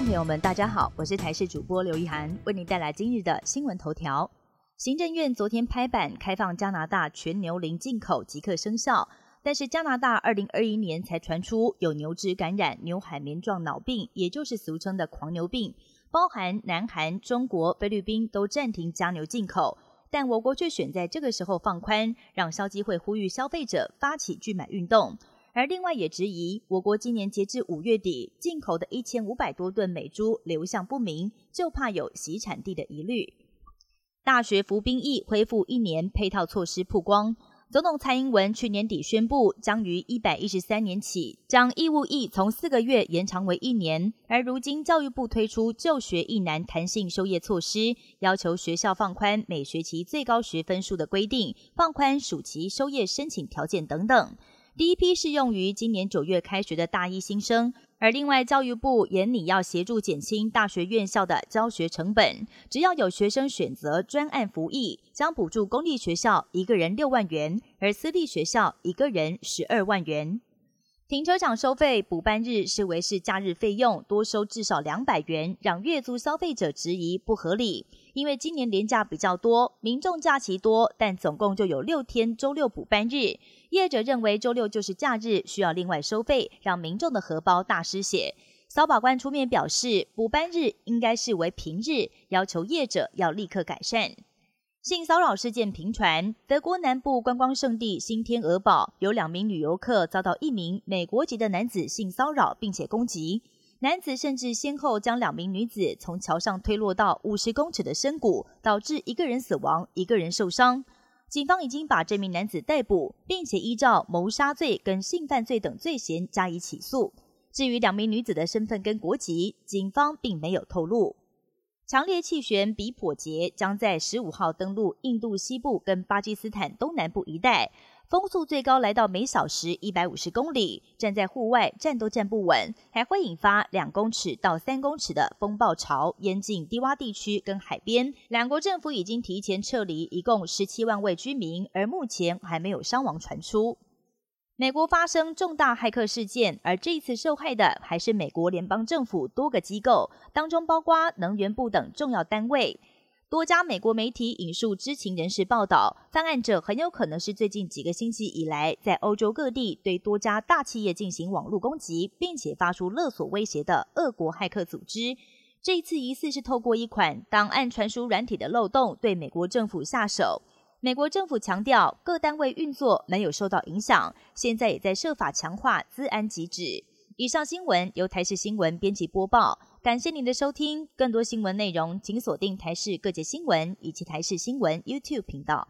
朋友们，大家好，我是台视主播刘一涵，为您带来今日的新闻头条。行政院昨天拍板开放加拿大全牛龄进口即刻生效，但是加拿大二零二一年才传出有牛只感染牛海绵状脑病，也就是俗称的狂牛病，包含南韩、中国、菲律宾都暂停加牛进口，但我国却选在这个时候放宽，让消基会呼吁消费者发起拒买运动。而另外也质疑，我国今年截至五月底进口的一千五百多吨美猪流向不明，就怕有洗产地的疑虑。大学服兵役恢复一年配套措施曝光，总统蔡英文去年底宣布，将于一百一十三年起将义务役从四个月延长为一年。而如今教育部推出就学一难弹性休业措施，要求学校放宽每学期最高学分数的规定，放宽暑期休业申请条件等等。第一批适用于今年九月开学的大一新生，而另外教育部也拟要协助减轻大学院校的教学成本，只要有学生选择专案服役，将补助公立学校一个人六万元，而私立学校一个人十二万元。停车场收费补班日视为是假日费用，多收至少两百元，让月租消费者质疑不合理。因为今年年假比较多，民众假期多，但总共就有六天周六补班日，业者认为周六就是假日，需要另外收费，让民众的荷包大失血。扫把官出面表示，补班日应该视为平日，要求业者要立刻改善。性骚扰事件频传，德国南部观光胜地新天鹅堡有两名女游客遭到一名美国籍的男子性骚扰，并且攻击。男子甚至先后将两名女子从桥上推落到五十公尺的深谷，导致一个人死亡，一个人受伤。警方已经把这名男子逮捕，并且依照谋杀罪跟性犯罪等罪嫌加以起诉。至于两名女子的身份跟国籍，警方并没有透露。强烈气旋比普杰将在十五号登陆印度西部跟巴基斯坦东南部一带，风速最高来到每小时一百五十公里，站在户外站都站不稳，还会引发两公尺到三公尺的风暴潮淹进低洼地区跟海边。两国政府已经提前撤离一共十七万位居民，而目前还没有伤亡传出。美国发生重大骇客事件，而这一次受害的还是美国联邦政府多个机构，当中包括能源部等重要单位。多家美国媒体引述知情人士报道，犯案者很有可能是最近几个星期以来在欧洲各地对多家大企业进行网络攻击，并且发出勒索威胁的俄国骇客组织。这一次疑似是透过一款档案传输软体的漏洞对美国政府下手。美国政府强调，各单位运作没有受到影响，现在也在设法强化资安机制。以上新闻由台视新闻编辑播报，感谢您的收听。更多新闻内容，请锁定台视各界新闻以及台视新闻 YouTube 频道。